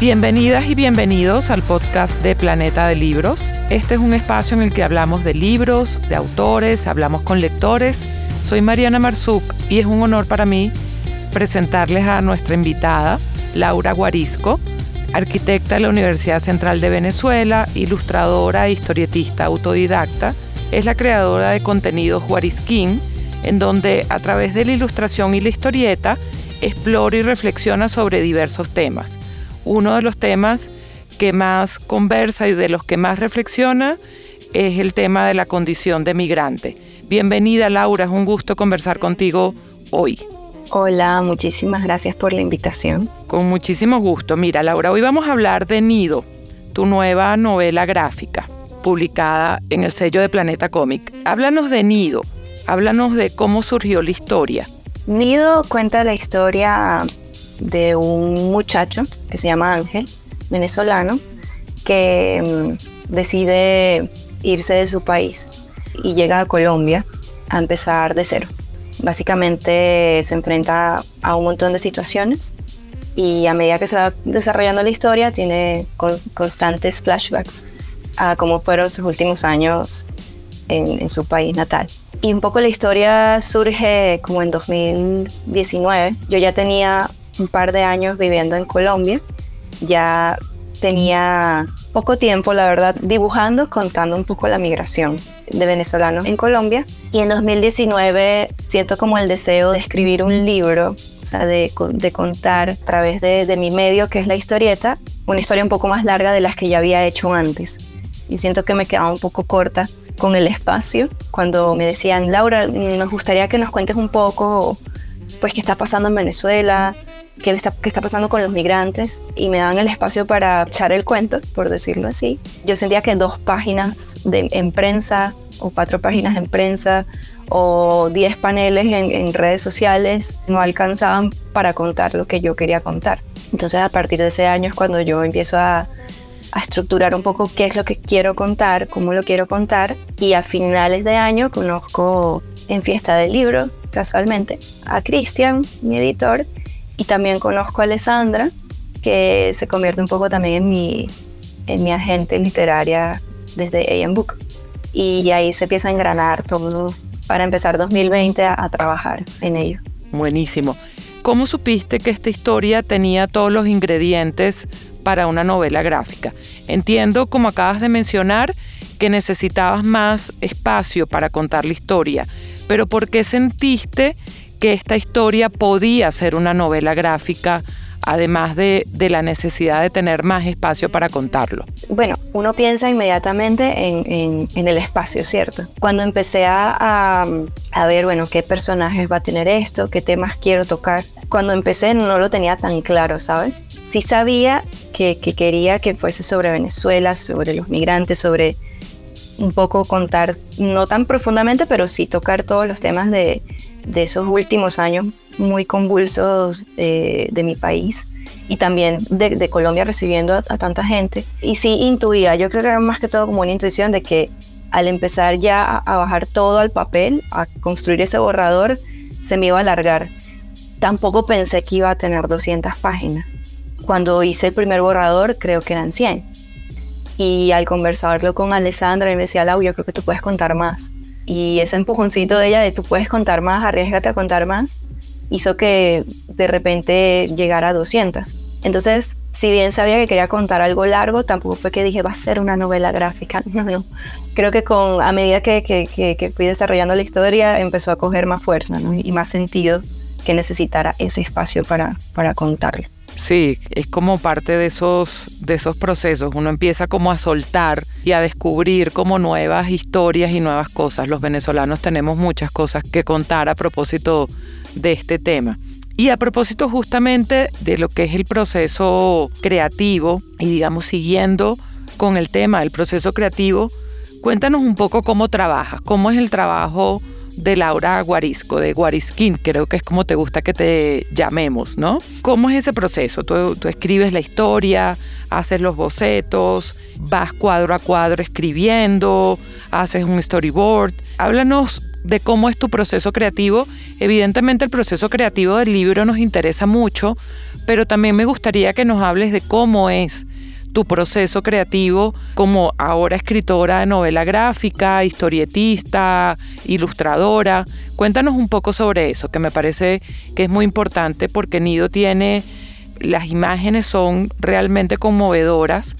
Bienvenidas y bienvenidos al podcast de Planeta de Libros. Este es un espacio en el que hablamos de libros, de autores, hablamos con lectores. Soy Mariana Marzuk y es un honor para mí presentarles a nuestra invitada, Laura Guarisco, arquitecta de la Universidad Central de Venezuela, ilustradora e historietista autodidacta. Es la creadora de contenidos Guarisquín, en donde a través de la ilustración y la historieta explora y reflexiona sobre diversos temas uno de los temas que más conversa y de los que más reflexiona es el tema de la condición de migrante. Bienvenida Laura, es un gusto conversar contigo hoy. Hola, muchísimas gracias por la invitación. Con muchísimo gusto. Mira Laura, hoy vamos a hablar de Nido, tu nueva novela gráfica, publicada en el sello de Planeta Cómic. Háblanos de Nido, háblanos de cómo surgió la historia. Nido cuenta la historia de un muchacho que se llama Ángel, venezolano, que mm, decide irse de su país y llega a Colombia a empezar de cero. Básicamente se enfrenta a un montón de situaciones y a medida que se va desarrollando la historia tiene constantes flashbacks a cómo fueron sus últimos años en, en, su país natal. Y un poco la historia surge como en 2019. Yo ya tenía un par de años viviendo en Colombia. Ya tenía poco tiempo, la verdad, dibujando, contando un poco la migración de venezolanos en Colombia. Y en 2019 siento como el deseo de escribir un libro, o sea, de, contar a través de, de, mi medio, que es la historieta, una historia un poco más larga de las que ya había hecho antes. Y siento que me quedaba un poco corta con el espacio. Cuando me decían, Laura, nos gustaría que nos cuentes un poco, pues, qué está pasando en Venezuela, qué está, qué está pasando con los migrantes y me dan el espacio para echar el cuento, por decirlo así. Yo sentía que dos páginas de, en prensa o cuatro páginas en prensa o diez paneles en, redes sociales no alcanzaban para contar lo que yo quería contar. Entonces a partir de ese año es cuando yo empiezo a, a estructurar un poco qué es lo que quiero contar, cómo lo quiero contar y a finales de año conozco en fiesta del libro, casualmente, a Cristian, mi editor, y también conozco a Alessandra, que se convierte un poco también en mi, en mi agente literaria desde AM Book. Y ahí se empieza a engranar todo para empezar 2020 a, a trabajar en ello. Buenísimo. ¿Cómo supiste que esta historia tenía todos los ingredientes para una novela gráfica? Entiendo, como acabas de mencionar, que necesitabas más espacio para contar la historia, pero ¿por qué sentiste que esta historia podía ser una novela gráfica, además de, la necesidad de tener más espacio para contarlo? Bueno, uno piensa inmediatamente en, el espacio, ¿cierto? Cuando empecé a, ver, bueno, qué personajes va a tener esto, qué temas quiero tocar, cuando empecé no lo tenía tan claro, ¿sabes? Sí sabía que, que quería que fuese sobre Venezuela, sobre los migrantes, sobre un poco contar, no tan profundamente, pero sí tocar todos los temas de, de esos últimos años muy convulsos eh, de mi país y también de, Colombia recibiendo a, tanta gente. Y sí intuía, yo creo que era más que todo como una intuición de que al empezar ya a, a bajar todo al papel, a construir ese borrador, se me iba a alargar. Tampoco pensé que iba a tener 200 páginas. Cuando hice el primer borrador, creo que eran 100. Y al conversarlo con Alessandra, me decía, Lau, yo creo que tú puedes contar más. Y ese empujoncito de ella de tú puedes contar más, arriesgate a contar más, hizo que de repente llegara a 200. Entonces, si bien sabía que quería contar algo largo, tampoco fue que dije va a ser una novela gráfica. No, no. Creo que con, a medida que, que, que, fui desarrollando la historia, empezó a coger más fuerza y más sentido que necesitara ese espacio para, para contarlo. Sí, es como parte de esos, de esos procesos. Uno empieza como a soltar y a descubrir como nuevas historias y nuevas cosas. Los venezolanos tenemos muchas cosas que contar a propósito de este tema. Y a propósito justamente de lo que es el proceso creativo y digamos siguiendo con el tema del proceso creativo, cuéntanos un poco cómo trabajas, cómo es el trabajo de Laura Guarisco, de Guarisquín, creo que es como te gusta que te llamemos, ¿no? ¿Cómo es ese proceso? Tú, tú escribes la historia, haces los bocetos, vas cuadro a cuadro escribiendo, haces un storyboard. Háblanos de cómo es tu proceso creativo. Evidentemente el proceso creativo del libro nos interesa mucho, pero también me gustaría que nos hables de cómo es tu proceso creativo como ahora escritora de novela gráfica, historietista, ilustradora. Cuéntanos un poco sobre eso, que me parece que es muy importante porque Nido tiene, las imágenes son realmente conmovedoras,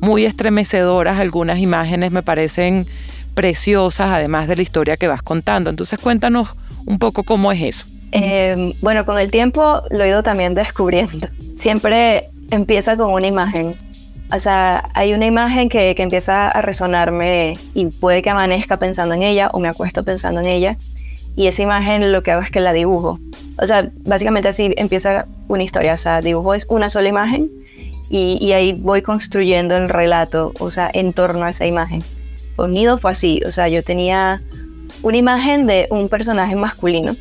muy estremecedoras, algunas imágenes me parecen preciosas, además de la historia que vas contando. Entonces cuéntanos un poco cómo es eso. Eh, bueno, con el tiempo lo he ido también descubriendo. Siempre empieza con una imagen o sea, hay una imagen que, que, empieza a resonarme y puede que amanezca pensando en ella o me acuesto pensando en ella. Y esa imagen lo que hago es que la dibujo. O sea, básicamente así empieza una historia. O sea, dibujo es una sola imagen y, y ahí voy construyendo el relato, o sea, en torno a esa imagen. Con Nido fue así. O sea, yo tenía una imagen de un personaje masculino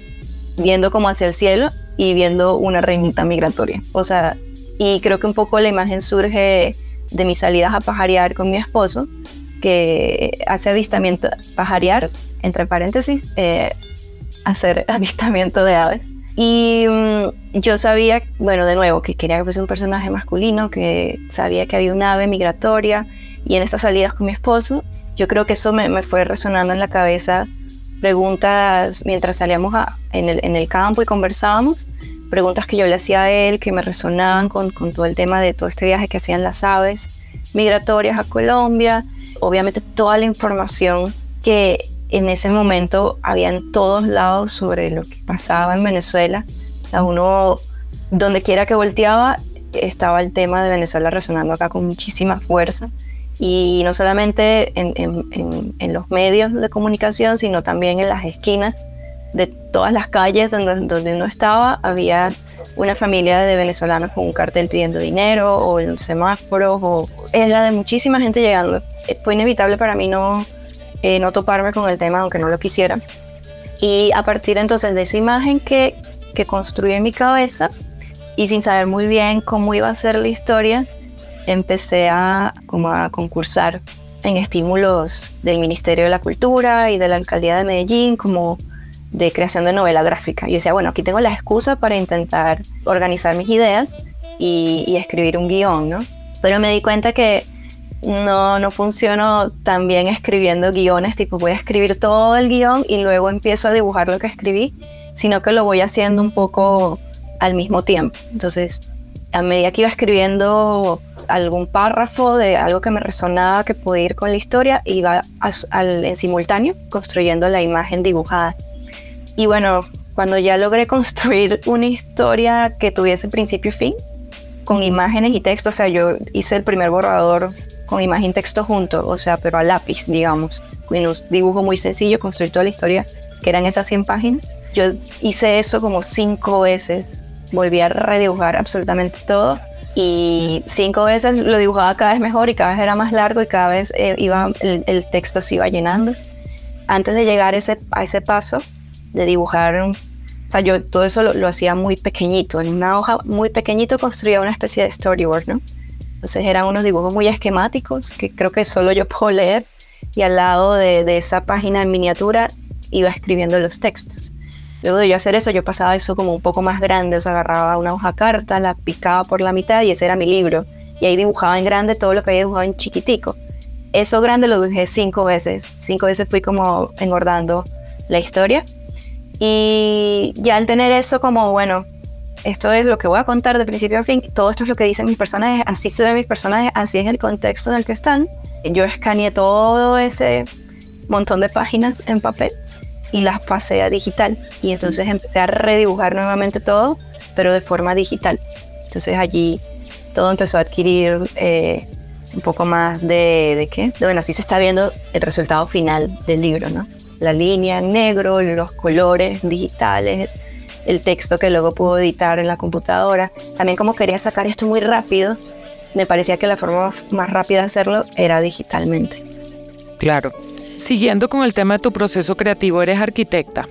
viendo como hacia el cielo y viendo una reinita migratoria. O sea, y creo que un poco la imagen surge de mis salidas a pajarear con mi esposo, que hace avistamiento, pajarear, entre paréntesis, eh, hacer avistamiento de aves. Y mm, yo sabía, bueno, de nuevo, que quería que fuese un personaje masculino, que sabía que había un ave migratoria, y en estas salidas con mi esposo, yo creo que eso me, fue resonando en la cabeza preguntas mientras salíamos en, el, en el campo y conversábamos, preguntas que yo le hacía a él que me resonaban con, con todo el tema de todo este viaje que hacían las aves migratorias a Colombia. Obviamente toda la información que en ese momento había en todos lados sobre lo que pasaba en Venezuela. A uno, donde quiera que volteaba, estaba el tema de Venezuela resonando acá con muchísima fuerza. Y no solamente en, en, en los medios de comunicación, sino también en las esquinas de todas las calles donde, uno estaba había una familia de venezolanos con un cartel pidiendo dinero o en semáforos o era de muchísima gente llegando. Fue inevitable para mí no, eh, no toparme con el tema aunque no lo quisiera. Y a partir entonces de esa imagen que, que construí en mi cabeza y sin saber muy bien cómo iba a ser la historia, empecé a, como a concursar en estímulos del Ministerio de la Cultura y de la Alcaldía de Medellín como de creación de novela gráfica. Yo decía, bueno, aquí tengo la excusa para intentar organizar mis ideas y, escribir un guion, ¿no? Pero me di cuenta que no, no funciono tan bien escribiendo guiones, tipo voy a escribir todo el guion y luego empiezo a dibujar lo que escribí, sino que lo voy haciendo un poco al mismo tiempo. Entonces, a medida que iba escribiendo algún párrafo de algo que me resonaba que podía ir con la historia, iba en simultáneo construyendo la imagen dibujada. Y bueno, cuando ya logré construir una historia que tuviese principio y fin, con imágenes y texto, o sea, yo hice el primer borrador con imagen y texto junto, o sea, pero a lápiz, digamos, con un dibujo muy sencillo, construir toda la historia, que eran esas 100 páginas. Yo hice eso como cinco veces, volví a redibujar absolutamente todo y cinco veces lo dibujaba cada vez mejor y cada vez era más largo y cada vez eh, iba, el, texto se iba llenando. Antes de llegar ese, a ese paso, de dibujar, o sea, yo todo eso lo, hacía muy pequeñito, en una hoja muy pequeñito construía una especie de storyboard, ¿no? Entonces eran unos dibujos muy esquemáticos que creo que solo yo puedo leer y al lado de, de esa página en miniatura iba escribiendo los textos. Luego de yo hacer eso, yo pasaba eso como un poco más grande, o sea, agarraba una hoja carta, la picaba por la mitad y ese era mi libro. Y ahí dibujaba en grande todo lo que había dibujado en chiquitico. Eso grande lo dibujé cinco veces. Cinco veces fui como engordando la historia y ya al tener eso como, bueno, esto es lo que voy a contar de principio a fin, todo esto es lo que dicen mis personajes, así se ven mis personajes, así es el contexto en el que están. Yo escaneé todo ese montón de páginas en papel y las pasé a digital. Y entonces empecé a redibujar nuevamente todo, pero de forma digital. Entonces allí todo empezó a adquirir eh, un poco más de, de qué. bueno, así se está viendo el resultado final del libro, ¿no? La línea en negro, los colores digitales, el texto que luego puedo editar en la computadora. También como quería sacar esto muy rápido, me parecía que la forma más rápida de hacerlo era digitalmente. Claro. Siguiendo con el tema de tu proceso creativo, eres arquitecta.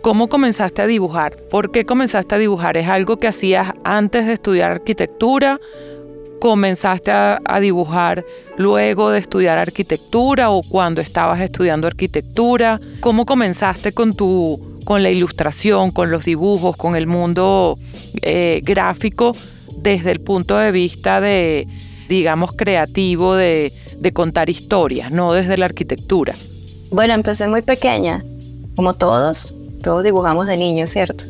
¿Cómo comenzaste a dibujar? ¿Por qué comenzaste a dibujar? ¿Es algo que hacías antes de estudiar arquitectura comenzaste a, dibujar luego de estudiar arquitectura o cuando estabas estudiando arquitectura? ¿Cómo comenzaste con tu con la ilustración, con los dibujos, con el mundo eh, gráfico desde el punto de vista de, digamos, creativo, de, de contar historias, no desde la arquitectura? Bueno, empecé muy pequeña, como todos, todos dibujamos de niños, ¿cierto?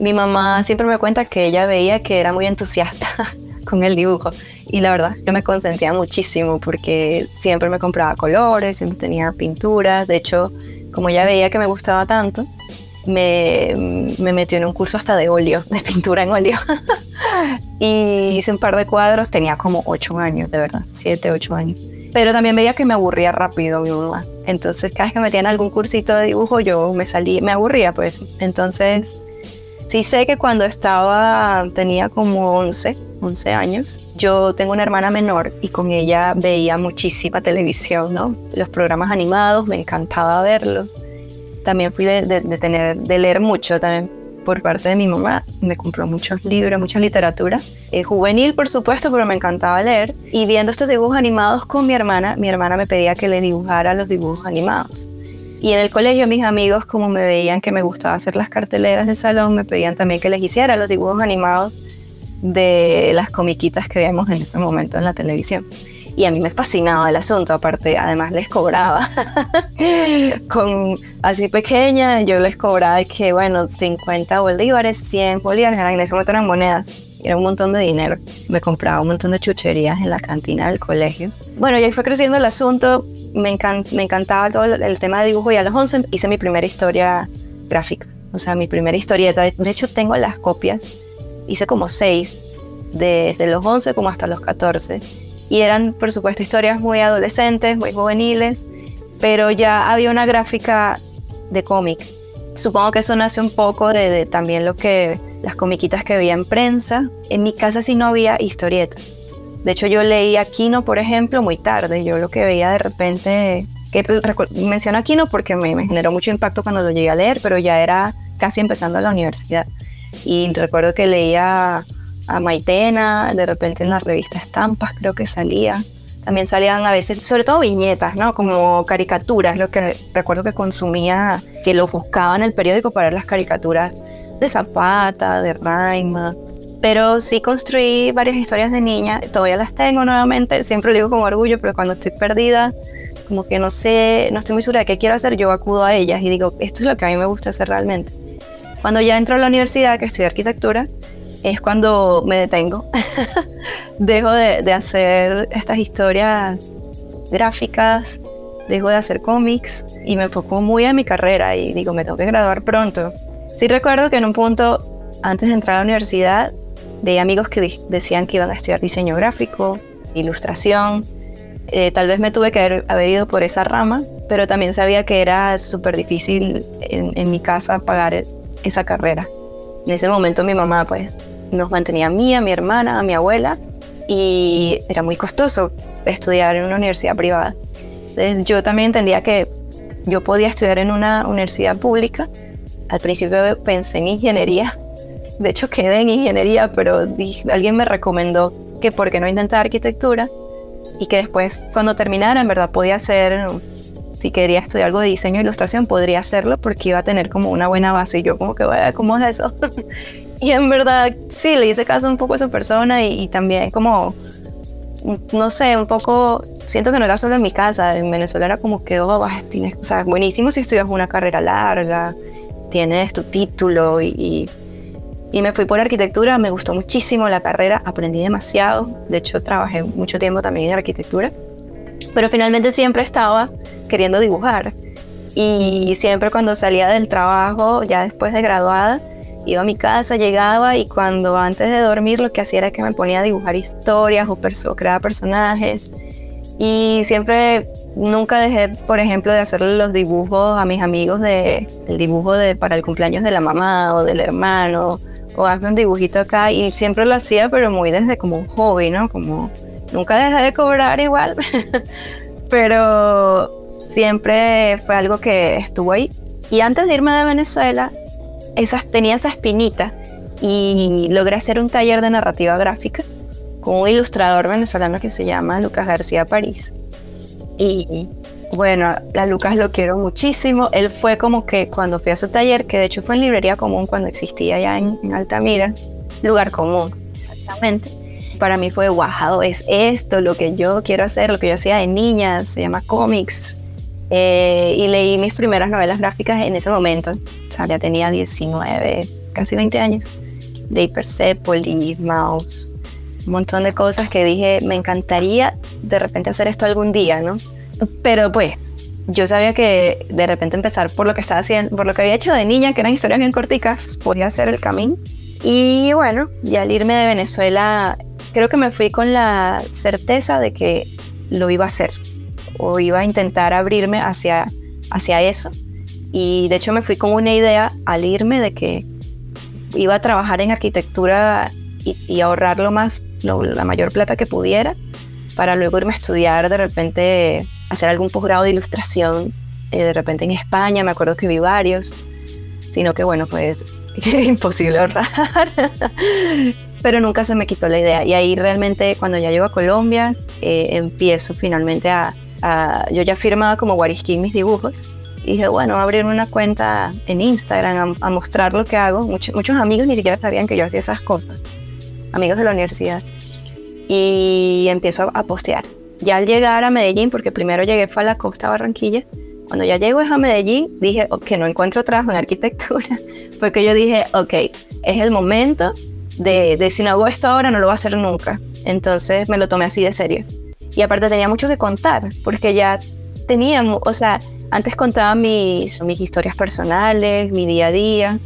Mi mamá siempre me cuenta que ella veía que era muy entusiasta con el dibujo y la verdad yo me consentía muchísimo porque siempre me compraba colores, siempre tenía pinturas, de hecho como ya veía que me gustaba tanto, me, me metió en un curso hasta de óleo, de pintura en óleo. y hice un par de cuadros, tenía como ocho años, de verdad, siete, ocho años. Pero también veía que me aburría rápido mi mamá. Entonces, cada vez que me metían algún cursito de dibujo, yo me salí, me aburría, pues. Entonces, sí sé que cuando estaba, tenía como 11, 11 años, yo tengo una hermana menor y con ella veía muchísima televisión, ¿no? Los programas animados, me encantaba verlos también fui de, tener, de leer mucho también por parte de mi mamá. Me compró muchos libros, mucha literatura. Eh, juvenil, por supuesto, pero me encantaba leer. Y viendo estos dibujos animados con mi hermana, mi hermana me pedía que le dibujara los dibujos animados. Y en el colegio mis amigos, como me veían que me gustaba hacer las carteleras del salón, me pedían también que les hiciera los dibujos animados de las comiquitas que veíamos en ese momento en la televisión. Y a mí me fascinaba el asunto, aparte además les cobraba con así pequeña, yo les cobraba que bueno, 50 bolívares, 100 bolívares, en ese momento eran monedas, era un montón de dinero, me compraba un montón de chucherías en la cantina del colegio. Bueno, y ahí fue creciendo el asunto, me, me encantaba todo el, tema de dibujo y a los 11 hice mi primera historia gráfica, o sea, mi primera historieta, de hecho tengo las copias, hice como seis, desde los 11 como hasta los 14 y eran, por supuesto, historias muy adolescentes, muy juveniles, pero ya había una gráfica de cómic. Supongo que eso nace un poco de, también lo que las comiquitas que veía en prensa. En mi casa sí no había historietas. De hecho, yo leía Kino, por ejemplo, muy tarde. Yo lo que veía de repente, que menciono a Kino porque me, me generó mucho impacto cuando lo llegué a leer, pero ya era casi empezando la universidad. Y recuerdo que leía a Maitena, de repente en la revista Estampas creo que salía. También salían a veces, sobre todo viñetas, ¿no? Como caricaturas, lo que recuerdo que consumía, que lo buscaba en el periódico para ver las caricaturas de Zapata, de Raima. Pero sí construí varias historias de niña, todavía las tengo nuevamente, siempre lo digo con orgullo, pero cuando estoy perdida, como que no sé, no estoy muy segura de qué quiero hacer, yo acudo a ellas y digo, esto es lo que a mí me gusta hacer realmente. Cuando ya entro a la universidad, que estudié arquitectura, es cuando me detengo. dejo de, hacer estas historias gráficas, dejo de hacer cómics y me enfoco muy en mi carrera y digo, me tengo que graduar pronto. Sí recuerdo que en un punto, antes de entrar a la universidad, veía amigos que decían que iban a estudiar diseño gráfico, ilustración. Eh, tal vez me tuve que haber, ido por esa rama, pero también sabía que era súper difícil en, en mi casa pagar esa carrera. En ese momento mi mamá pues nos mantenía a mí, a mi hermana, a mi abuela y era muy costoso estudiar en una universidad privada. Entonces yo también entendía que yo podía estudiar en una universidad pública. Al principio pensé en ingeniería, de hecho quedé en ingeniería, pero alguien me recomendó que por qué no intentar arquitectura y que después cuando terminara en verdad podía hacer, si quería estudiar algo de diseño e ilustración, podría hacerlo porque iba a tener como una buena base y yo como que, ¿cómo es eso? Y en verdad, sí, le hice caso un poco a esa persona y, también como, no sé, un poco, siento que no era solo en mi casa, en Venezuela era como que, oh, tienes, o sea, buenísimo si estudias una carrera larga, tienes tu título y, y, me fui por arquitectura, me gustó muchísimo la carrera, aprendí demasiado, de hecho trabajé mucho tiempo también en arquitectura, pero finalmente siempre estaba queriendo dibujar y siempre cuando salía del trabajo, ya después de graduada, iba a mi casa, llegaba y cuando antes de dormir lo que hacía era que me ponía a dibujar historias o, crear personajes. Y siempre, nunca dejé, por ejemplo, de hacerle los dibujos a mis amigos de, el dibujo de, para el cumpleaños de la mamá o del hermano, o hazme un dibujito acá. Y siempre lo hacía, pero muy desde como un hobby, ¿no? Como nunca dejé de cobrar igual, pero siempre fue algo que estuvo ahí. Y antes de irme de Venezuela, tenía esa espinita y logré hacer un taller de narrativa gráfica con un ilustrador venezolano que se llama Lucas García París. Y bueno, a Lucas lo quiero muchísimo. Él fue como que cuando fui a su taller, que de hecho fue en librería común cuando existía allá en, Altamira, lugar común. Exactamente. Para mí fue, wow, es esto lo que yo quiero hacer, lo que yo hacía de niña, se llama cómics. Eh, y leí mis primeras novelas gráficas en ese momento, o sea, ya tenía 19, casi 20 años. De Persepolis, Mouse, un montón de cosas que dije, me encantaría de repente hacer esto algún día, ¿no? Pero pues, yo sabía que de repente empezar por lo que estaba haciendo, por lo que había hecho de niña, que eran historias bien corticas, podía ser el camino. Y bueno, ya al irme de Venezuela, creo que me fui con la certeza de que lo iba a hacer o iba a intentar abrirme hacia, hacia eso. Y de hecho me fui con una idea al irme de que iba a trabajar en arquitectura y, ahorrar lo más, la mayor plata que pudiera para luego irme a estudiar de repente, hacer algún posgrado de ilustración, eh, de repente en España, me acuerdo que vi varios, sino que bueno, pues imposible ahorrar. Pero nunca se me quitó la idea. Y ahí realmente cuando ya llego a Colombia, eh, empiezo finalmente a, Yo ya firmaba como Wariskin mis dibujos. Y dije, bueno, abrirme una cuenta en Instagram a, mostrar lo que hago. muchos amigos ni siquiera sabían que yo hacía esas cosas. Amigos de la universidad y empiezo a, postear. Ya al llegar a Medellín, porque primero llegué fue a la costa Barranquilla, cuando ya llego a Medellín, dije, que no encuentro trabajo en arquitectura, porque yo dije, ok, es el momento de, de si no hago esto ahora, no lo voy a hacer nunca. Entonces me lo tomé así de serio. Y aparte tenía mucho que contar, porque ya tenía, o sea, antes contaba mis, mis historias personales, mi día a día.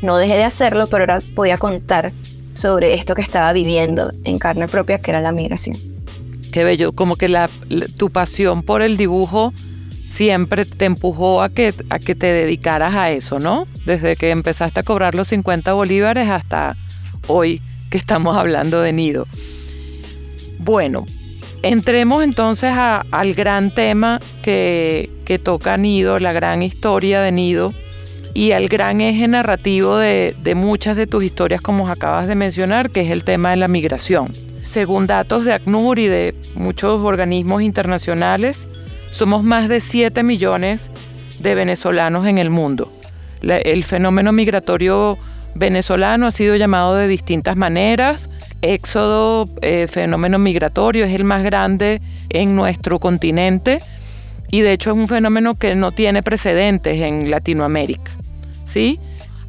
No dejé de hacerlo, pero ahora podía contar sobre esto que estaba viviendo en carne propia, que era la migración. Qué bello, como que la, tu pasión por el dibujo siempre te empujó a que, a que te dedicaras a eso, ¿no? Desde que empezaste a cobrar los 50 bolívares hasta hoy que estamos hablando de Nido. Bueno, entremos entonces al gran tema que, toca Nido, la gran historia de Nido y al gran eje narrativo de, muchas de tus historias, como acabas de mencionar, que es el tema de la migración. Según datos de ACNUR y de muchos organismos internacionales, somos más de 7 millones de venezolanos en el mundo. el fenómeno migratorio venezolano ha sido llamado de distintas maneras. Éxodo, eh, fenómeno migratorio, es el más grande en nuestro continente y de hecho es un fenómeno que no tiene precedentes en Latinoamérica. ¿sí?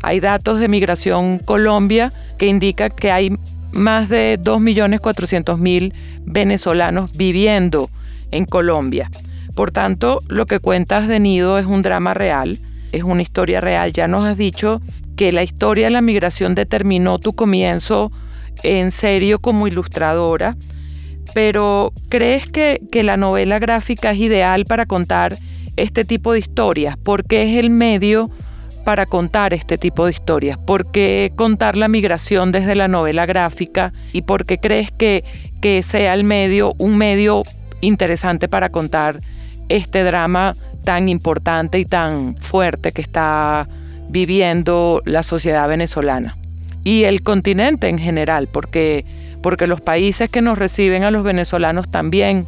Hay datos de Migración Colombia que indican que hay más de 2.400.000 venezolanos viviendo en Colombia. Por tanto, lo que cuentas de Nido es un drama real, es una historia real. Ya nos has dicho que la historia de la migración determinó tu comienzo en serio como ilustradora, pero ¿crees que, que la novela gráfica es ideal para contar este tipo de historias? Porque es el medio para contar este tipo de historias? ¿Por qué contar la migración desde la novela gráfica? ¿Y por qué crees que, que sea el medio, un medio interesante para contar este drama tan importante y tan fuerte que está viviendo la sociedad venezolana? Y el continente en general, porque, porque los países que nos reciben a los venezolanos también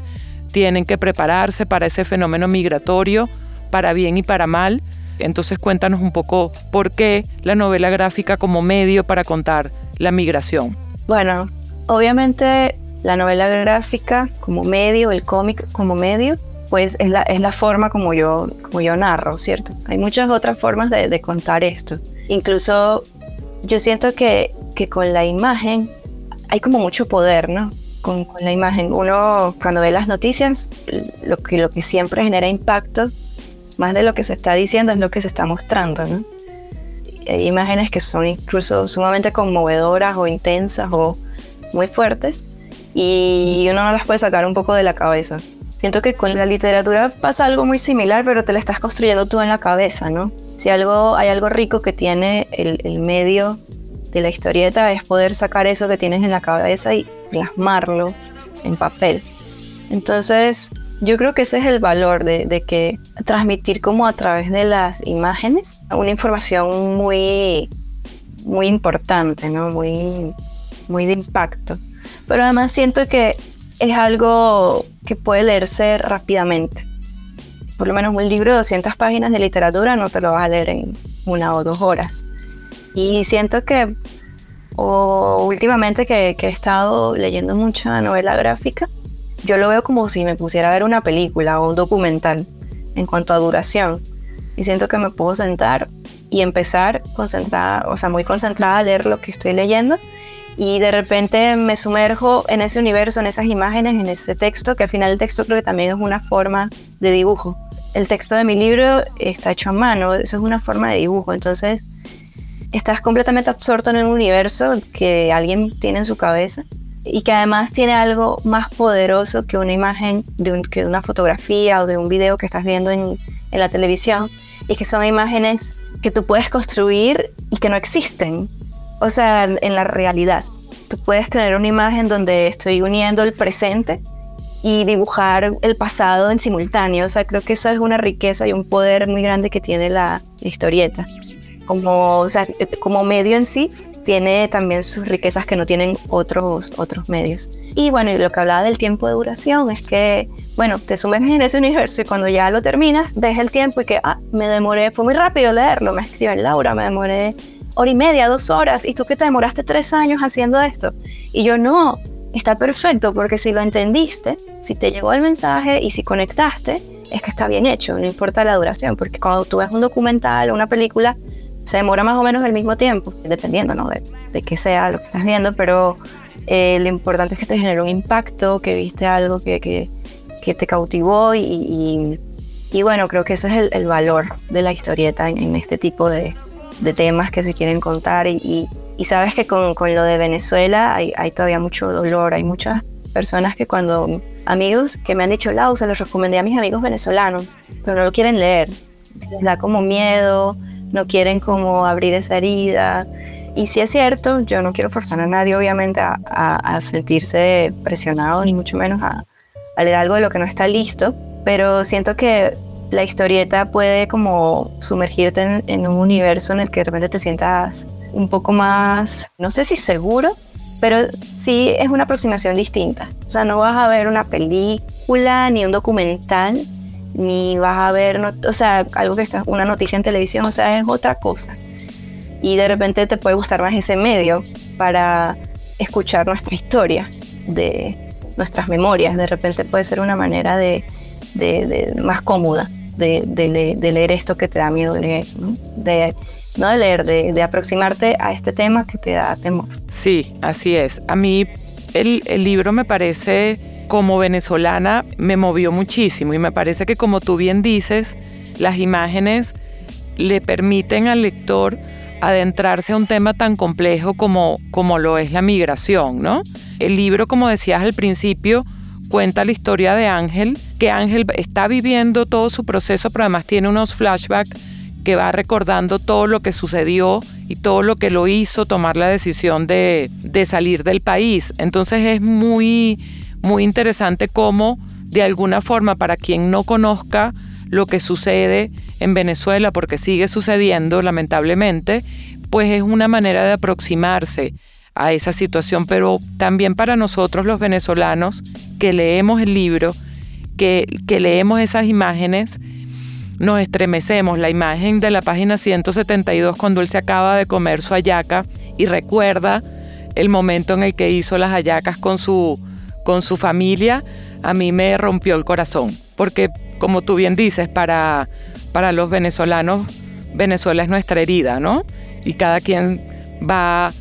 tienen que prepararse para ese fenómeno migratorio, para bien y para mal, entonces cuéntanos un poco por qué la novela gráfica como medio para contar la migración. Bueno, obviamente la novela gráfica como medio, el cómic como medio, pues es la, es la forma como yo, como yo narro, ¿cierto? Hay muchas otras formas de, contar esto. Incluso yo siento que, que, con la imagen hay como mucho poder, ¿no? Con, con, la imagen. Uno cuando ve las noticias, lo que, lo que siempre genera impacto más de lo que se está diciendo es lo que se está mostrando, ¿no? Hay imágenes que son incluso sumamente conmovedoras o intensas o muy fuertes y uno no las puede sacar un poco de la cabeza. Siento que con la literatura pasa algo muy similar, pero te la estás construyendo tú en la cabeza, ¿no? Si algo, hay algo rico que tiene el, el medio de la historieta es poder sacar eso que tienes en la cabeza y plasmarlo en papel. Entonces, yo creo que ese es el valor de, que transmitir como a través de las imágenes una información muy, muy importante, ¿no? Muy, muy de impacto. Pero además siento que es algo que puede leerse rápidamente. Por lo menos un libro de 200 páginas de literatura no te lo vas a leer en una o dos horas. Y siento que o últimamente que, he estado leyendo mucha novela gráfica, yo lo veo como si me pusiera a ver una película o un documental en cuanto a duración. Y siento que me puedo sentar y empezar concentrada, o sea, muy concentrada a leer lo que estoy leyendo y de repente me sumerjo en ese universo, en esas imágenes, en ese texto, que al final el texto creo que también es una forma de dibujo. El texto de mi libro está hecho a mano, eso es una forma de dibujo, entonces estás completamente absorto en el universo que alguien tiene en su cabeza y que además tiene algo más poderoso que una imagen, de que una fotografía o de un video que estás viendo en, en la televisión, y que son imágenes que tú puedes construir y que no existen o sea, en la realidad. Tú puedes tener una imagen donde estoy uniendo el presente y dibujar el pasado en simultáneo. O sea, creo que esa es una riqueza y un poder muy grande que tiene la historieta. Como, o sea, como medio en sí, tiene también sus riquezas que no tienen otros, otros medios. Y bueno, y lo que hablaba del tiempo de duración es que, bueno, te sumerges en ese universo y cuando ya lo terminas, ves el tiempo y que, ah, me demoré, fue muy rápido leerlo, me escribe Laura, me demoré hora y media, dos horas, y tú que te demoraste tres años haciendo esto. Y yo no, está perfecto, porque si lo entendiste, si te llegó el mensaje y si conectaste, es que está bien hecho, no importa la duración, porque cuando tú ves un documental o una película, se demora más o menos el mismo tiempo, dependiendo ¿no? de, de qué sea lo que estás viendo, pero eh, lo importante es que te generó un impacto, que viste algo que, que, que te cautivó y, y, bueno, creo que ese es el, valor de la historieta en este tipo de, de temas que se quieren contar y, y, sabes que con, con, lo de Venezuela hay, hay, todavía mucho dolor, hay muchas personas que cuando amigos que me han dicho, Lau, se los recomendé a mis amigos venezolanos, pero no lo quieren leer, les da como miedo, no quieren como abrir esa herida. Y si es cierto, yo no quiero forzar a nadie obviamente a, a, sentirse presionado, ni mucho menos a, a leer algo de lo que no está listo, pero siento que la historieta puede como sumergirte en, un universo en el que de repente te sientas un poco más, no sé si seguro, pero sí es una aproximación distinta. O sea, no vas a ver una película ni un documental, ni vas a ver, o sea, algo que está, una noticia en televisión, o sea, es otra cosa. Y de repente te puede gustar más ese medio para escuchar nuestra historia, de nuestras memorias. De repente puede ser una manera de, de más cómoda de, leer esto que te da miedo leer. De, no de leer, de, aproximarte a este tema que te da temor. Sí, así es. A mí el, el libro me parece, como venezolana, me movió muchísimo y me parece que como tú bien dices, las imágenes le permiten al lector adentrarse a un tema tan complejo como, como lo es la migración, ¿no? El libro, como decías al principio, cuenta la historia de Ángel, que Ángel está viviendo todo su proceso, pero además tiene unos flashbacks que va recordando todo lo que sucedió y todo lo que lo hizo tomar la decisión de, salir del país. Entonces es muy, muy interesante cómo, de alguna forma, para quien no conozca lo que sucede en Venezuela, porque sigue sucediendo lamentablemente, pues es una manera de aproximarse a esa situación, pero también para nosotros los venezolanos que leemos el libro, que, que leemos esas imágenes, nos estremecemos. La imagen de la página 172 cuando él se acaba de comer su hallaca y recuerda el momento en el que hizo las hallacas con su, con su familia, a mí me rompió el corazón. Porque, como tú bien dices, para, para los venezolanos, Venezuela es nuestra herida, ¿no? Y cada quien va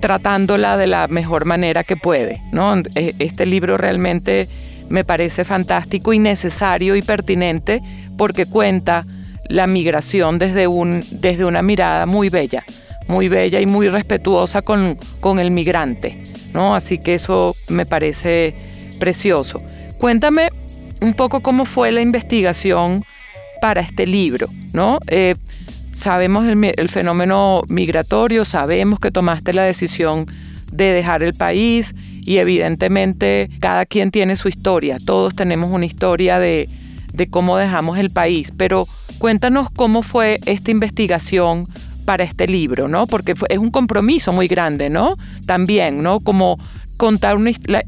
tratándola de la mejor manera que puede. ¿no? E, este libro realmente me parece fantástico y necesario y pertinente porque cuenta la migración desde, un, desde una mirada muy bella, muy bella y muy respetuosa con, con el migrante. ¿no? Así que eso me parece precioso. Cuéntame un poco cómo fue la investigación para este libro, ¿no? Eh, sabemos el, fenómeno migratorio, sabemos que tomaste la decisión de dejar el país y evidentemente cada quien tiene su historia, todos tenemos una historia de, cómo dejamos el país, pero cuéntanos cómo fue esta investigación para este libro, ¿no? Porque es un compromiso muy grande, ¿no? También, ¿no? Como contar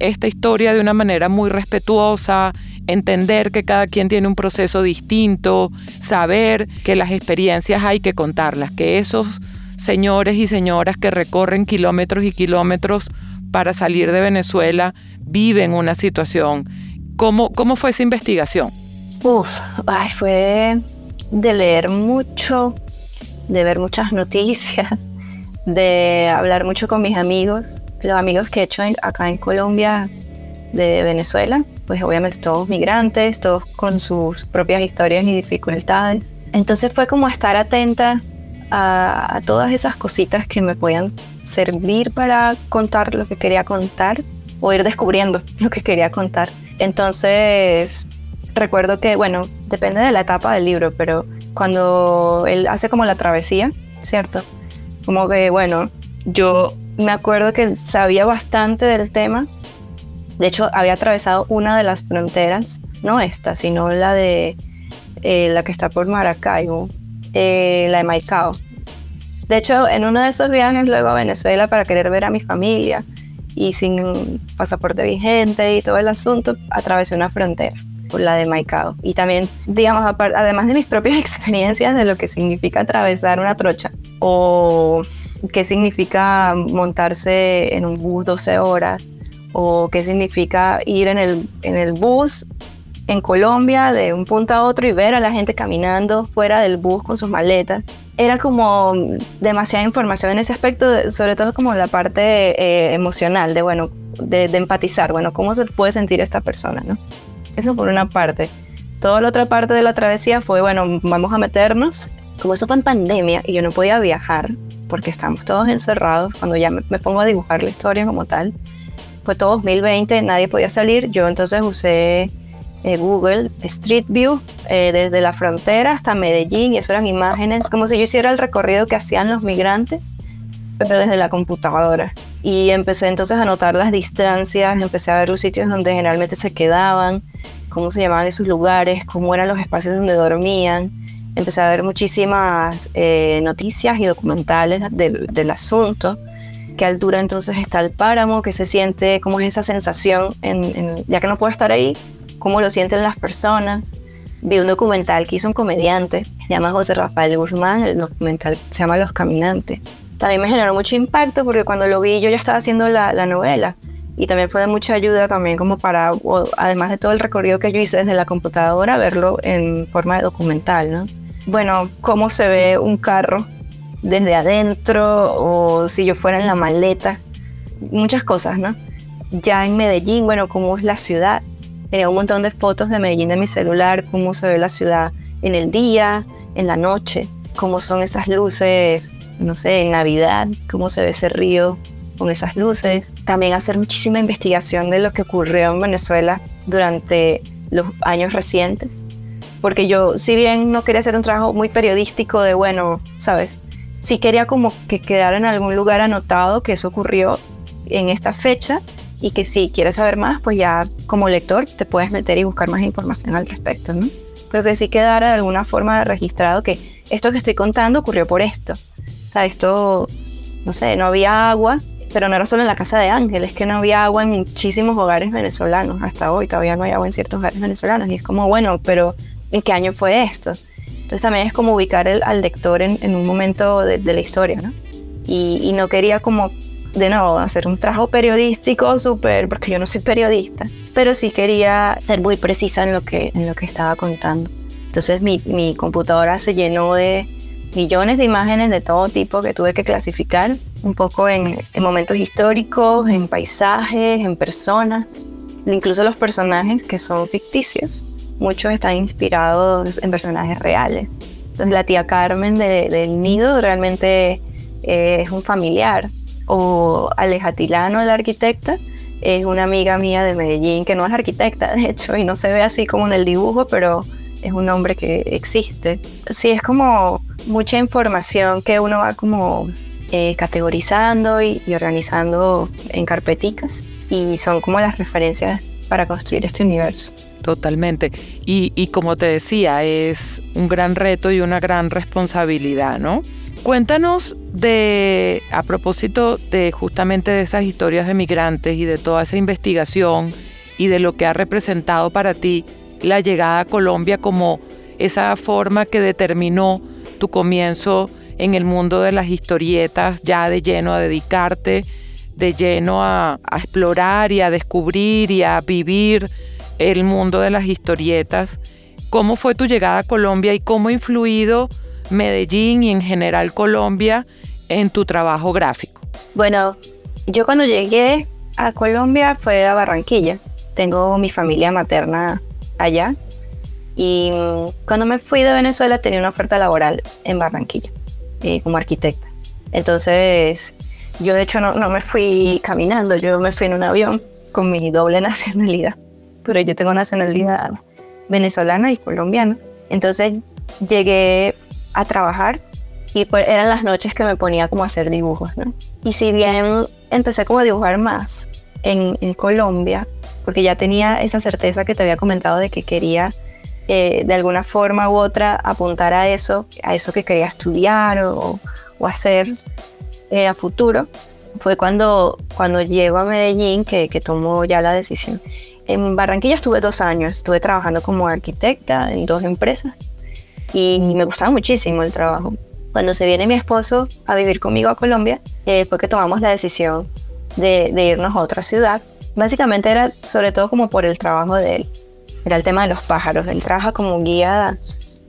esta historia de una manera muy respetuosa, entender que cada quien tiene un proceso distinto, saber que las experiencias hay que contarlas, que esos señores y señoras que recorren kilómetros y kilómetros para salir de Venezuela viven una situación. ¿Cómo, cómo fue esa investigación? Uf, fue de leer mucho, de ver muchas noticias, de hablar mucho con mis amigos, los amigos que he hecho acá en Colombia de Venezuela, pues obviamente todos migrantes, todos con sus propias historias y dificultades. Entonces fue como estar atenta a, todas esas cositas que me podían servir para contar lo que quería contar o ir descubriendo lo que quería contar. Entonces recuerdo que, bueno, depende de la etapa del libro, pero cuando él hace como la travesía, ¿cierto? Como que, bueno, yo me acuerdo que sabía bastante del tema. De hecho, había atravesado una de las fronteras, no esta, sino la de eh, la que está por Maracaibo, eh, la de Maicao. De hecho, en uno de esos viajes luego a Venezuela para querer ver a mi familia y sin pasaporte vigente y todo el asunto, atravesé una frontera, la de Maicao. Y también, digamos, además de mis propias experiencias de lo que significa atravesar una trocha o qué significa montarse en un bus 12 horas o qué significa ir en el, en el bus en Colombia de un punto a otro y ver a la gente caminando fuera del bus con sus maletas. Era como demasiada información en ese aspecto, sobre todo como la parte eh, emocional, de bueno, de, empatizar, bueno, cómo se puede sentir esta persona, ¿no? Eso por una parte. Toda la otra parte de la travesía fue, bueno, vamos a meternos. Como eso fue en pandemia y yo no podía viajar porque estamos todos encerrados, cuando ya me, me pongo a dibujar la historia como tal, fue todo 2020, nadie podía salir, yo entonces usé eh, Google Street View eh, desde la frontera hasta Medellín y eso eran imágenes como si yo hiciera el recorrido que hacían los migrantes pero desde la computadora. Y empecé entonces a notar las distancias empecé a ver los sitios donde generalmente se quedaban cómo se llamaban esos lugares cómo eran los espacios donde dormían. Empecé a ver muchísimas eh, noticias y documentales del, del asunto qué altura entonces está el páramo, qué se siente, cómo es esa sensación, en, ya que no puedo estar ahí, cómo lo sienten las personas. Vi un documental que hizo un comediante, se llama José Rafael Guzmán, el documental se llama Los Caminantes. También me generó mucho impacto porque cuando lo vi yo ya estaba haciendo la, la novela y también fue de mucha ayuda también como para, además de todo el recorrido que yo hice desde la computadora, verlo en forma de documental, ¿no? Bueno, cómo se ve un carro desde adentro o si yo fuera en la maleta, muchas cosas, ¿no? Ya en Medellín, bueno, cómo es la ciudad. Tenía un montón de fotos de Medellín de mi celular, cómo se ve la ciudad en el día, en la noche, cómo son esas luces, no sé, en Navidad, cómo se ve ese río con esas luces. También hacer muchísima investigación de lo que ocurrió en Venezuela durante los años recientes. Porque yo, si bien no quería hacer un trabajo muy periodístico de, bueno, ¿sabes? Sí quería como que quedara en algún lugar anotado que eso ocurrió en esta fecha y que si quieres saber más, pues ya como lector te puedes meter y buscar más información al respecto, ¿no? Pero que sí quedara de alguna forma registrado que esto que estoy contando ocurrió por esto. O sea, esto, no sé, no había agua, pero no era solo en la casa de Ángel, es que no había agua en muchísimos hogares venezolanos. Hasta hoy todavía no hay agua en ciertos hogares venezolanos. Y es como, bueno, pero ¿en qué año fue esto? Entonces también es como ubicar al lector en, un momento de, la historia, ¿no? Y, no quería como, de nuevo, hacer un trabajo periodístico súper, porque yo no soy periodista, pero sí quería ser muy precisa en lo que, en lo que estaba contando. Entonces mi, mi computadora se llenó de millones de imágenes de todo tipo que tuve que clasificar, un poco en, en, momentos históricos, en paisajes, en personas, incluso los personajes que son ficticios muchos están inspirados en personajes reales. La tía Carmen del Nido realmente eh, es un familiar. O Aleja Tilano, la arquitecta, es una amiga mía de Medellín que no es arquitecta, de hecho, y no se ve así como en el dibujo, pero es un nombre que existe. Sí, es como mucha información que uno va como eh, categorizando y, y, organizando en carpeticas y son como las referencias para construir este universo. Totalmente. Y, como te decía, es un gran reto y una gran responsabilidad, ¿no? Cuéntanos de, a propósito de justamente de esas historias de migrantes y de toda esa investigación y de lo que ha representado para ti la llegada a Colombia como esa forma que determinó tu comienzo en el mundo de las historietas, ya de lleno a dedicarte, de lleno a, explorar y a descubrir y a vivir el mundo de las historietas. ¿Cómo fue tu llegada a Colombia y cómo ha influido Medellín y en general Colombia en tu trabajo gráfico? Bueno, yo cuando llegué a Colombia fue a Barranquilla. Tengo mi familia materna allá. Y cuando me fui de Venezuela tenía una oferta laboral en Barranquilla eh, como arquitecta. Entonces, yo de hecho no me fui caminando, yo me fui en un avión con mi doble nacionalidad. Pero yo tengo nacionalidad venezolana y colombiana. Entonces llegué a trabajar y pues eran las noches que me ponía como a hacer dibujos, ¿no? Y si bien empecé como a dibujar más en, Colombia, porque ya tenía esa certeza que te había comentado de que quería eh, de alguna forma u otra apuntar a eso, a eso que quería estudiar o, hacer eh, a futuro, fue cuando, cuando llego a Medellín que, que tomó ya la decisión. En Barranquilla estuve dos años, estuve trabajando como arquitecta en dos empresas y me gustaba muchísimo el trabajo. Cuando se viene mi esposo a vivir conmigo a Colombia, eh, fue que tomamos la decisión de, de, irnos a otra ciudad. Básicamente era sobre todo como por el trabajo de él. Era el tema de los pájaros. Él trabaja como guía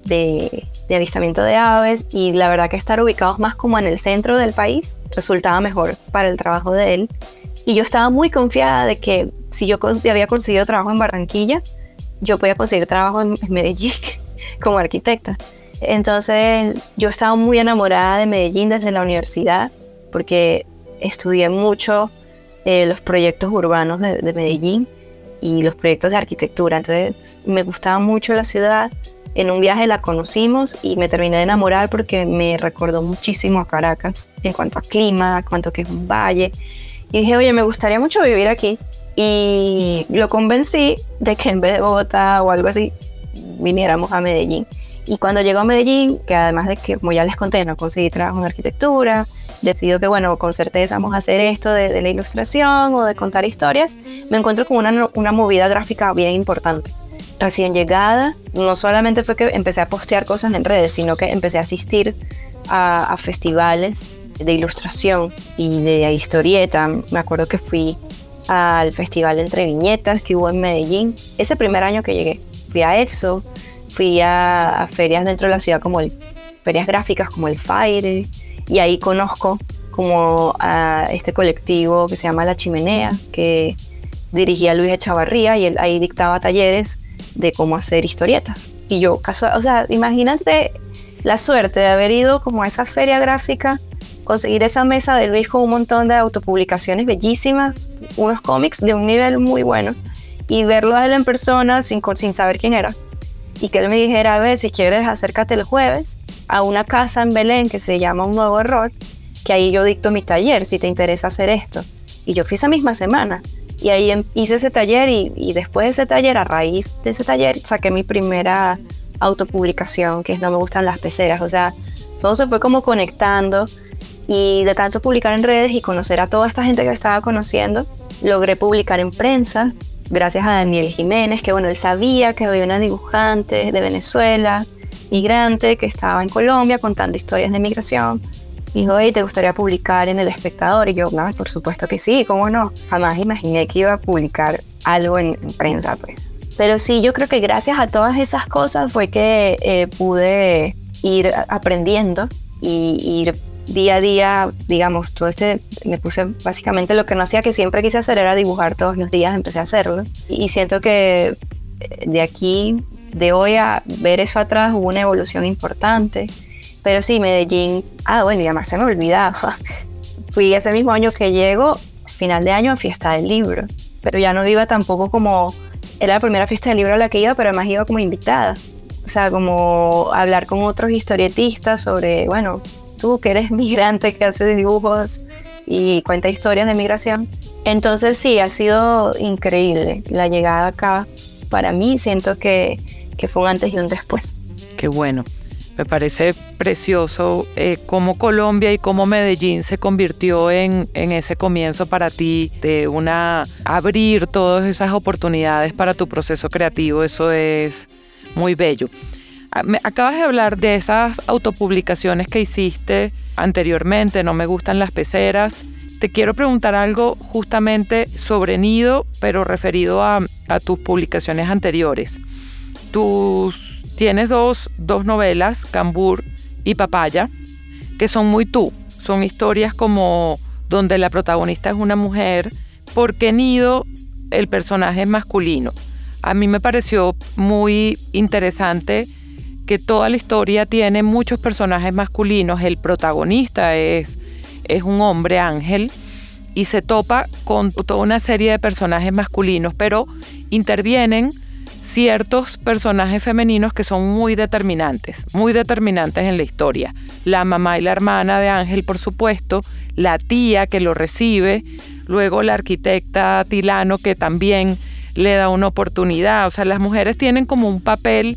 de, de avistamiento de aves y la verdad que estar ubicados más como en el centro del país resultaba mejor para el trabajo de él. Y yo estaba muy confiada de que si yo había conseguido trabajo en Barranquilla, yo podía conseguir trabajo en Medellín como arquitecta. Entonces yo estaba muy enamorada de Medellín desde la universidad porque estudié mucho eh, los proyectos urbanos de, de Medellín y los proyectos de arquitectura. Entonces me gustaba mucho la ciudad en un viaje la conocimos y me terminé de enamorar porque me recordó muchísimo a Caracas en cuanto a clima, en cuanto que es un valle. Y dije, oye, me gustaría mucho vivir aquí. Y lo convencí de que en vez de Bogotá o algo así, viniéramos a Medellín. Y cuando llegó a Medellín, que además de que, como ya les conté, no conseguí trabajo en arquitectura, decido que, bueno, con certeza vamos a hacer esto de, la ilustración o de contar historias, me encuentro con una, una movida gráfica bien importante recién llegada, no solamente fue que empecé a postear cosas en redes, sino que empecé a asistir a, festivales de ilustración y de historieta. Me acuerdo que fui al festival Entre Viñetas que hubo en Medellín. Ese primer año que llegué, fui a eso, fui a, ferias dentro de la ciudad como el, ferias gráficas como el Fire y ahí conozco como a este colectivo que se llama La Chimenea, que dirigía Luis Echavarría y él ahí dictaba talleres de cómo hacer historietas. Y yo, o sea, imagínate la suerte de haber ido como a esa feria gráfica, conseguir esa mesa de Luis con un montón de autopublicaciones bellísimas, unos cómics de un nivel muy bueno, y verlo a él en persona sin, sin saber quién era. Y que él me dijera, a ver, si quieres acércate el jueves a una casa en Belén que se llama Un Nuevo Error, que ahí yo dicto mi taller, si te interesa hacer esto. Y yo fui esa misma semana. Y ahí em, hice ese taller y, después de ese taller, a raíz de ese taller, saqué mi primera autopublicación, que es No me gustan las peceras. O sea, todo se fue como conectando y de tanto publicar en redes y conocer a toda esta gente que estaba conociendo, logré publicar en prensa, gracias a Daniel Jiménez, que bueno, él sabía que había una dibujante de Venezuela, migrante, que estaba en Colombia contando historias de migración dijo, hey, ¿te gustaría publicar en El Espectador? Y yo, no, por supuesto que sí, ¿cómo no? Jamás imaginé que iba a publicar algo en, prensa, pues. Pero sí, yo creo que gracias a todas esas cosas fue que eh, pude ir aprendiendo y ir día a día, digamos, todo este, me puse básicamente lo que no hacía, que siempre quise hacer era dibujar todos los días, empecé a hacerlo. Y siento que eh, de aquí, de hoy a ver eso atrás, hubo una evolución importante. Pero sí, Medellín, ah, bueno, y además se me olvidaba. Fui ese mismo año que llego, final de año, a fiesta del libro. Pero ya no iba tampoco como, era la primera fiesta del libro a la que iba, pero además iba como invitada. O sea, como hablar con otros historietistas sobre, bueno, tú que eres migrante, que haces dibujos y cuenta historias de migración. Entonces sí, ha sido increíble la llegada acá. Para mí siento que, que fue un antes y un después. Qué bueno. Me parece precioso eh, cómo Colombia y cómo Medellín se convirtió en, en ese comienzo para ti de una abrir todas esas oportunidades para tu proceso creativo. Eso es muy bello. Ah, acabas de hablar de esas autopublicaciones que hiciste anteriormente, no me gustan las peceras. Te quiero preguntar algo justamente sobre Nido, pero referido a, tus publicaciones anteriores. Tú tienes dos, dos novelas, Cambur y Papaya, que son muy tú. Son historias como donde la protagonista es una mujer, porque Nido, el personaje es masculino. A mí me pareció muy interesante que toda la historia tiene muchos personajes masculinos. El protagonista es, es un hombre ángel y se topa con toda una serie de personajes masculinos, pero intervienen ciertos personajes femeninos que son muy determinantes, muy determinantes en la historia. La mamá y la hermana de Ángel, por supuesto, la tía que lo recibe, luego la arquitecta Tilano que también le da una oportunidad. O sea, las mujeres tienen como un papel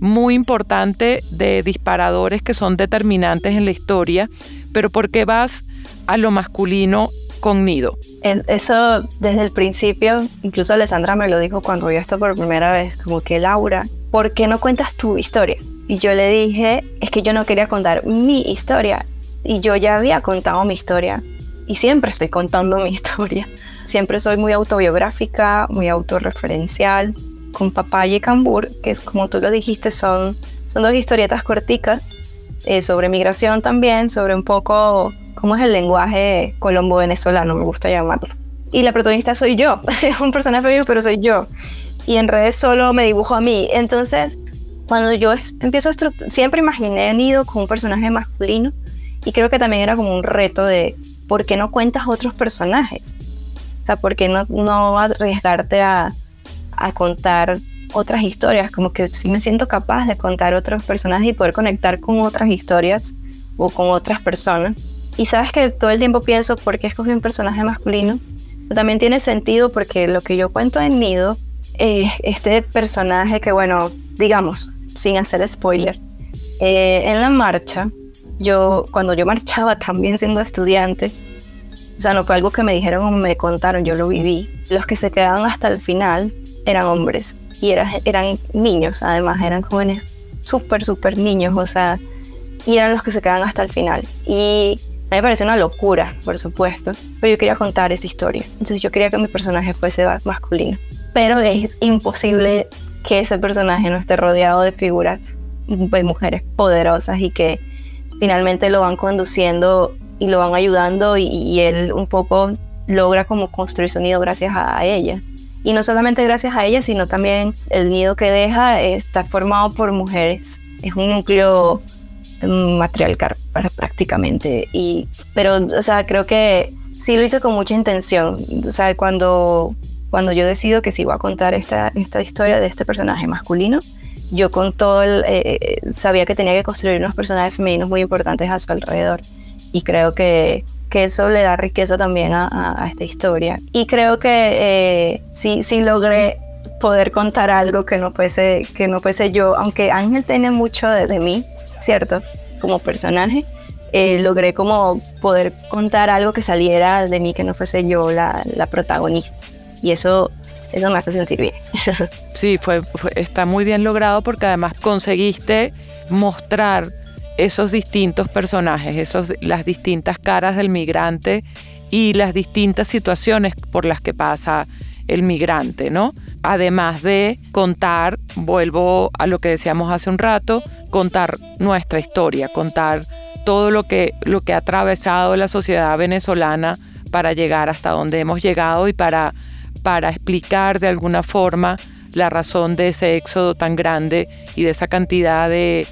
muy importante de disparadores que son determinantes en la historia, pero ¿por qué vas a lo masculino con Nido? Eso desde el principio, incluso Alessandra me lo dijo cuando vio esto por primera vez, como que Laura, ¿por qué no cuentas tu historia? Y yo le dije, es que yo no quería contar mi historia, y yo ya había contado mi historia, y siempre estoy contando mi historia. Siempre soy muy autobiográfica, muy autorreferencial, con Papaya y Cambur, que es como tú lo dijiste, son, son dos historietas corticas eh, sobre migración también, sobre un poco cómo es el lenguaje colombo-venezolano, me gusta llamarlo. Y la protagonista soy yo, es un personaje femenino, pero soy yo. Y en redes solo me dibujo a mí. Entonces, cuando yo empiezo a siempre imaginé Nido como un personaje masculino y creo que también era como un reto de por qué no cuentas otros personajes. O sea, por qué no, no arriesgarte a, a contar otras historias, como que sí me siento capaz de contar otros personajes y poder conectar con otras historias o con otras personas. Y sabes que todo el tiempo pienso por qué escogí un personaje masculino. también tiene sentido porque lo que yo cuento en Nido, eh, este personaje que, bueno, digamos, sin hacer spoiler, eh, en la marcha, yo, cuando yo marchaba también siendo estudiante, o sea, no fue algo que me dijeron o me contaron, yo lo viví. Los que se quedaban hasta el final eran hombres y eran niños, además, eran jóvenes súper, súper niños, o sea, y eran los que se quedan hasta el final. Y a mí me pareció una locura, por supuesto, pero yo quería contar esa historia. Entonces yo quería que mi personaje fuese masculino. Pero es imposible que ese personaje no esté rodeado de figuras de mujeres poderosas y que finalmente lo van conduciendo y lo van ayudando y, y él un poco logra como construir sonido gracias a ellas. Y no solamente gracias a ella, sino también el nido que deja está formado por mujeres. Es un núcleo mm, matriarcal prácticamente. Y, pero, o sea, creo que sí lo hice con mucha intención. O sea, cuando, cuando yo decido que sí voy a contar esta, esta historia de este personaje masculino, yo con todo el, eh, eh, sabía que tenía que construir unos personajes femeninos muy importantes a su alrededor. Y creo que que eso le da riqueza también a, esta historia. Y creo que eh, sí, sí logré poder contar algo que no fuese, que no fuese yo, aunque Ángel tiene mucho de, mí, ¿cierto? Como personaje, eh, logré como poder contar algo que saliera de mí, que no fuese yo la, protagonista. Y eso, eso me hace sentir bien. Sí, fue, está muy bien logrado porque además conseguiste mostrar esos distintos personajes, esos, las distintas caras del migrante y las distintas situaciones por las que pasa el migrante, ¿no? Además de contar, vuelvo a lo que decíamos hace un rato, contar nuestra historia, contar todo lo que, lo que ha atravesado la sociedad venezolana para llegar hasta donde hemos llegado y para, para explicar de alguna forma la razón de ese éxodo tan grande y de esa cantidad de,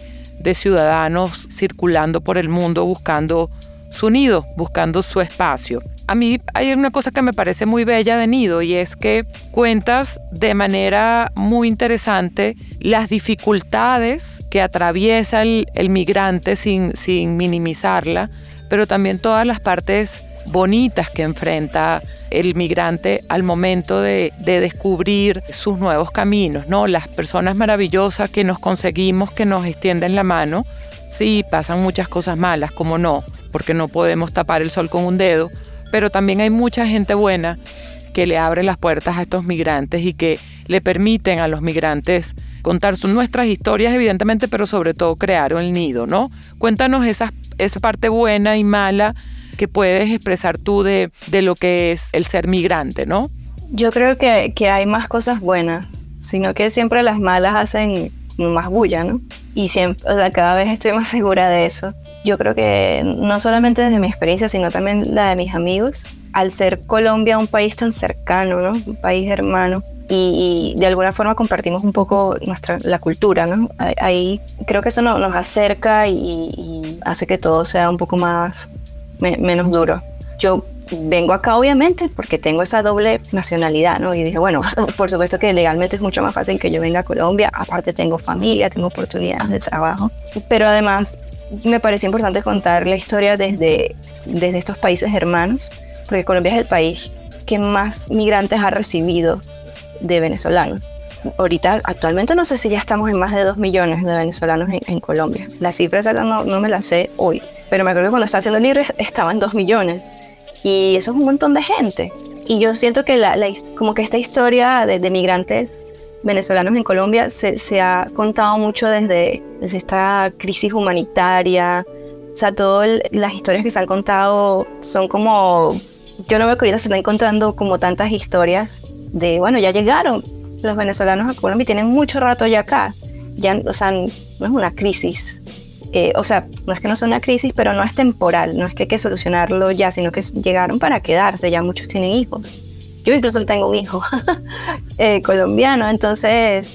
de ciudadanos circulando por el mundo buscando su nido, buscando su espacio. A mí hay una cosa que me parece muy bella de Nido y es que cuentas de manera muy interesante las dificultades que atraviesa el, migrante sin, sin minimizarla, pero también todas las partes bonitas que enfrenta el migrante al momento de, descubrir sus nuevos caminos, ¿no? Las personas maravillosas que nos conseguimos, que nos extienden la mano. Sí, pasan muchas cosas malas, como no, porque no podemos tapar el sol con un dedo, pero también hay mucha gente buena que le abre las puertas a estos migrantes y que le permiten a los migrantes contar sus, nuestras historias, evidentemente, pero sobre todo crear el nido, ¿no? Cuéntanos esa, esa parte buena y mala que puedes expresar tú de, de lo que es el ser migrante, ¿no? Yo creo que, que hay más cosas buenas, sino que siempre las malas hacen más bulla, ¿no? Y siempre, o sea, cada vez estoy más segura de eso. Yo creo que no solamente desde mi experiencia, sino también la de mis amigos, al ser Colombia un país tan cercano, ¿no? Un país hermano, y, de alguna forma compartimos un poco nuestra, la cultura, ¿no? Ahí creo que eso nos acerca y, hace que todo sea un poco más, menos duro. Yo vengo acá obviamente porque tengo esa doble nacionalidad, ¿no? Y dije, bueno, por supuesto que legalmente es mucho más fácil que yo venga a Colombia, aparte tengo familia, tengo oportunidades de trabajo, pero además me parece importante contar la historia desde, desde estos países hermanos, porque Colombia es el país que más migrantes ha recibido de venezolanos. Ahorita, actualmente no sé si ya estamos en más de 2 millones de venezolanos en, Colombia. La cifra no, no me la sé hoy, pero me acuerdo que cuando estaba haciendo el libro estaba en 2 millones. Y eso es un montón de gente. Y yo siento que la, como que esta historia de, migrantes venezolanos en Colombia se, se, ha contado mucho desde, desde esta crisis humanitaria. O sea, todas las historias que se han contado son como... Yo no veo que ahorita se están encontrando como tantas historias de, bueno, ya llegaron los venezolanos a Colombia y tienen mucho rato ya acá. Ya, o sea, no es una crisis. Eh, o sea, no es que no sea una crisis, pero no es temporal, no es que hay que solucionarlo ya, sino que llegaron para quedarse, ya muchos tienen hijos. Yo incluso tengo un hijo eh, colombiano, entonces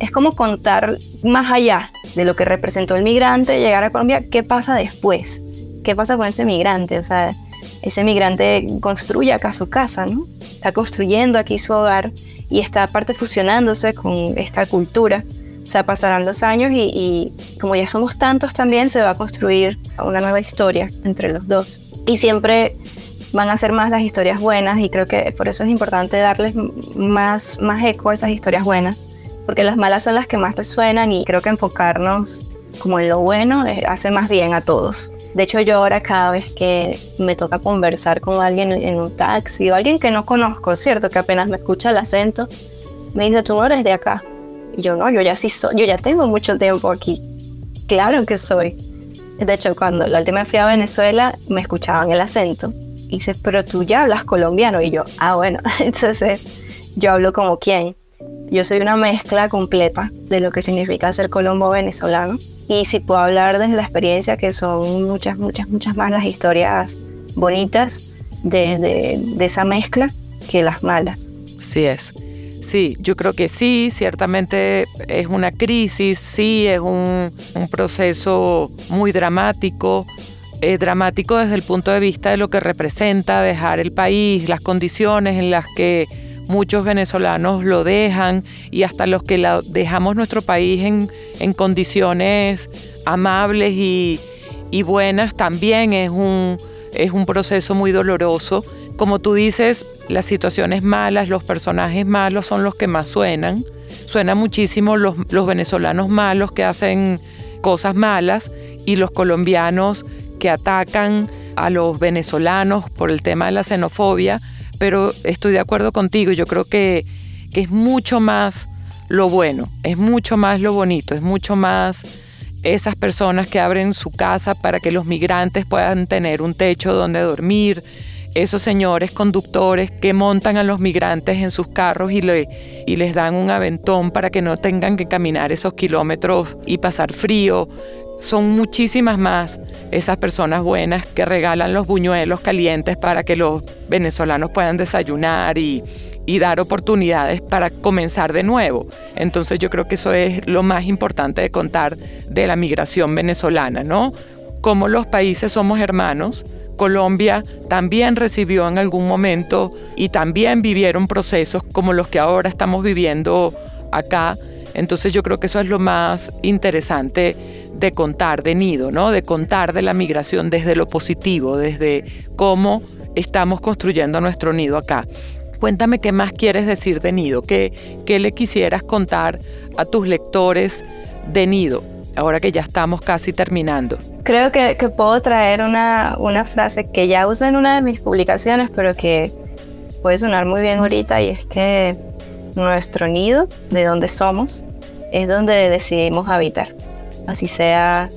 es como contar más allá de lo que representó el migrante, llegar a Colombia, qué pasa después, qué pasa con ese migrante, o sea, ese migrante construye acá su casa, ¿no? Está construyendo aquí su hogar y está aparte fusionándose con esta cultura. O sea, pasarán los años y, como ya somos tantos también, se va a construir una nueva historia entre los dos. Y siempre van a ser más las historias buenas y creo que por eso es importante darles más, más eco a esas historias buenas, porque las malas son las que más resuenan y creo que enfocarnos como en lo bueno eh, hace más bien a todos. De hecho, yo ahora cada vez que me toca conversar con alguien en un taxi o alguien que no conozco, ¿cierto? Que apenas me escucha el acento, me dice, tú no eres de acá. Yo no, yo ya sí soy, yo ya tengo mucho tiempo aquí. Claro que soy. De hecho, cuando la última vez fui a Venezuela, me escuchaban el acento. Y dice, pero tú ya hablas colombiano. Y yo, ah, bueno, entonces yo hablo como quién. Yo soy una mezcla completa de lo que significa ser colombo venezolano y si puedo hablar desde la experiencia, que son muchas, muchas, muchas más las historias bonitas de, esa mezcla que las malas. Sí es. Sí, yo creo que sí, ciertamente es una crisis, sí, es un, proceso muy dramático, dramático desde el punto de vista de lo que representa dejar el país, las condiciones en las que muchos venezolanos lo dejan y hasta los que dejamos nuestro país en, condiciones amables y, buenas también es un, es un proceso muy doloroso. Como tú dices, las situaciones malas, los personajes malos son los que más suenan. Suenan muchísimo los, los venezolanos malos que hacen cosas malas y los colombianos que atacan a los venezolanos por el tema de la xenofobia pero estoy de acuerdo contigo, yo creo que, es mucho más lo bueno, es mucho más lo bonito, es mucho más esas personas que abren su casa para que los migrantes puedan tener un techo donde dormir, esos señores conductores que montan a los migrantes en sus carros y, les dan un aventón para que no tengan que caminar esos kilómetros y pasar frío, son muchísimas más esas personas buenas que regalan los buñuelos calientes para que los venezolanos puedan desayunar y, dar oportunidades para comenzar de nuevo. Entonces yo creo que eso es lo más importante de contar de la migración venezolana, ¿no? Como los países somos hermanos, Colombia también recibió en algún momento y también vivieron procesos como los que ahora estamos viviendo acá. Entonces yo creo que eso es lo más interesante de contar de Nido, ¿no? De contar de la migración desde lo positivo, desde cómo estamos construyendo nuestro nido acá. Cuéntame qué más quieres decir de Nido, qué, qué le quisieras contar a tus lectores de Nido, ahora que ya estamos casi terminando. Creo que, puedo traer una, una frase que ya uso en una de mis publicaciones, pero que puede sonar muy bien ahorita y es que nuestro nido, de donde somos, es donde decidimos habitar, así sea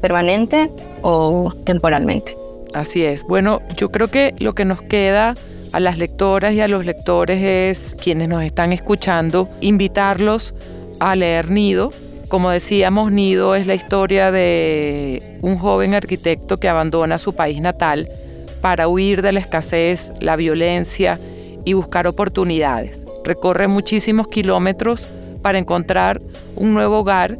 permanente o temporalmente. Así es. Bueno, yo creo que lo que nos queda a las lectoras y a los lectores es, quienes nos están escuchando, invitarlos a leer Nido. Como decíamos, Nido es la historia de un joven arquitecto que abandona su país natal para huir de la escasez, la violencia y buscar oportunidades. Recorre muchísimos kilómetros para encontrar un nuevo hogar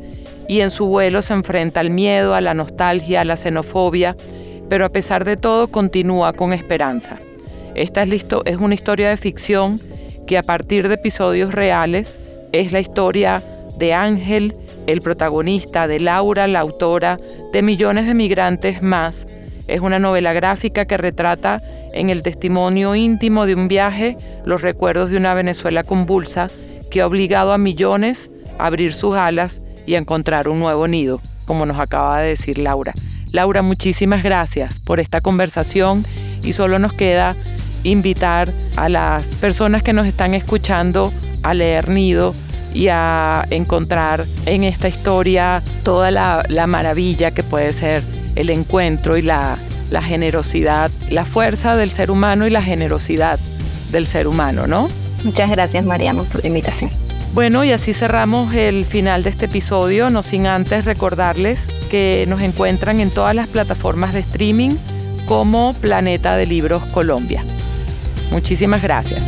y en su vuelo se enfrenta al miedo, a la nostalgia, a la xenofobia, pero a pesar de todo continúa con esperanza. Esta es, es una historia de ficción que a partir de episodios reales es la historia de Ángel, el protagonista, de Laura, la autora, de millones de migrantes más. Es una novela gráfica que retrata en el testimonio íntimo de un viaje los recuerdos de una Venezuela convulsa que ha obligado a millones a abrir sus alas y a encontrar un nuevo nido, como nos acaba de decir Laura. Laura, muchísimas gracias por esta conversación y solo nos queda invitar a las personas que nos están escuchando a leer Nido y a encontrar en esta historia toda la, maravilla que puede ser el encuentro y la, la generosidad, la fuerza del ser humano y la generosidad del ser humano, ¿no? Muchas gracias, Mariano, por la invitación. Bueno, y así cerramos el final de este episodio, no sin antes recordarles que nos encuentran en todas las plataformas de streaming como Planeta de Libros Colombia. Muchísimas gracias.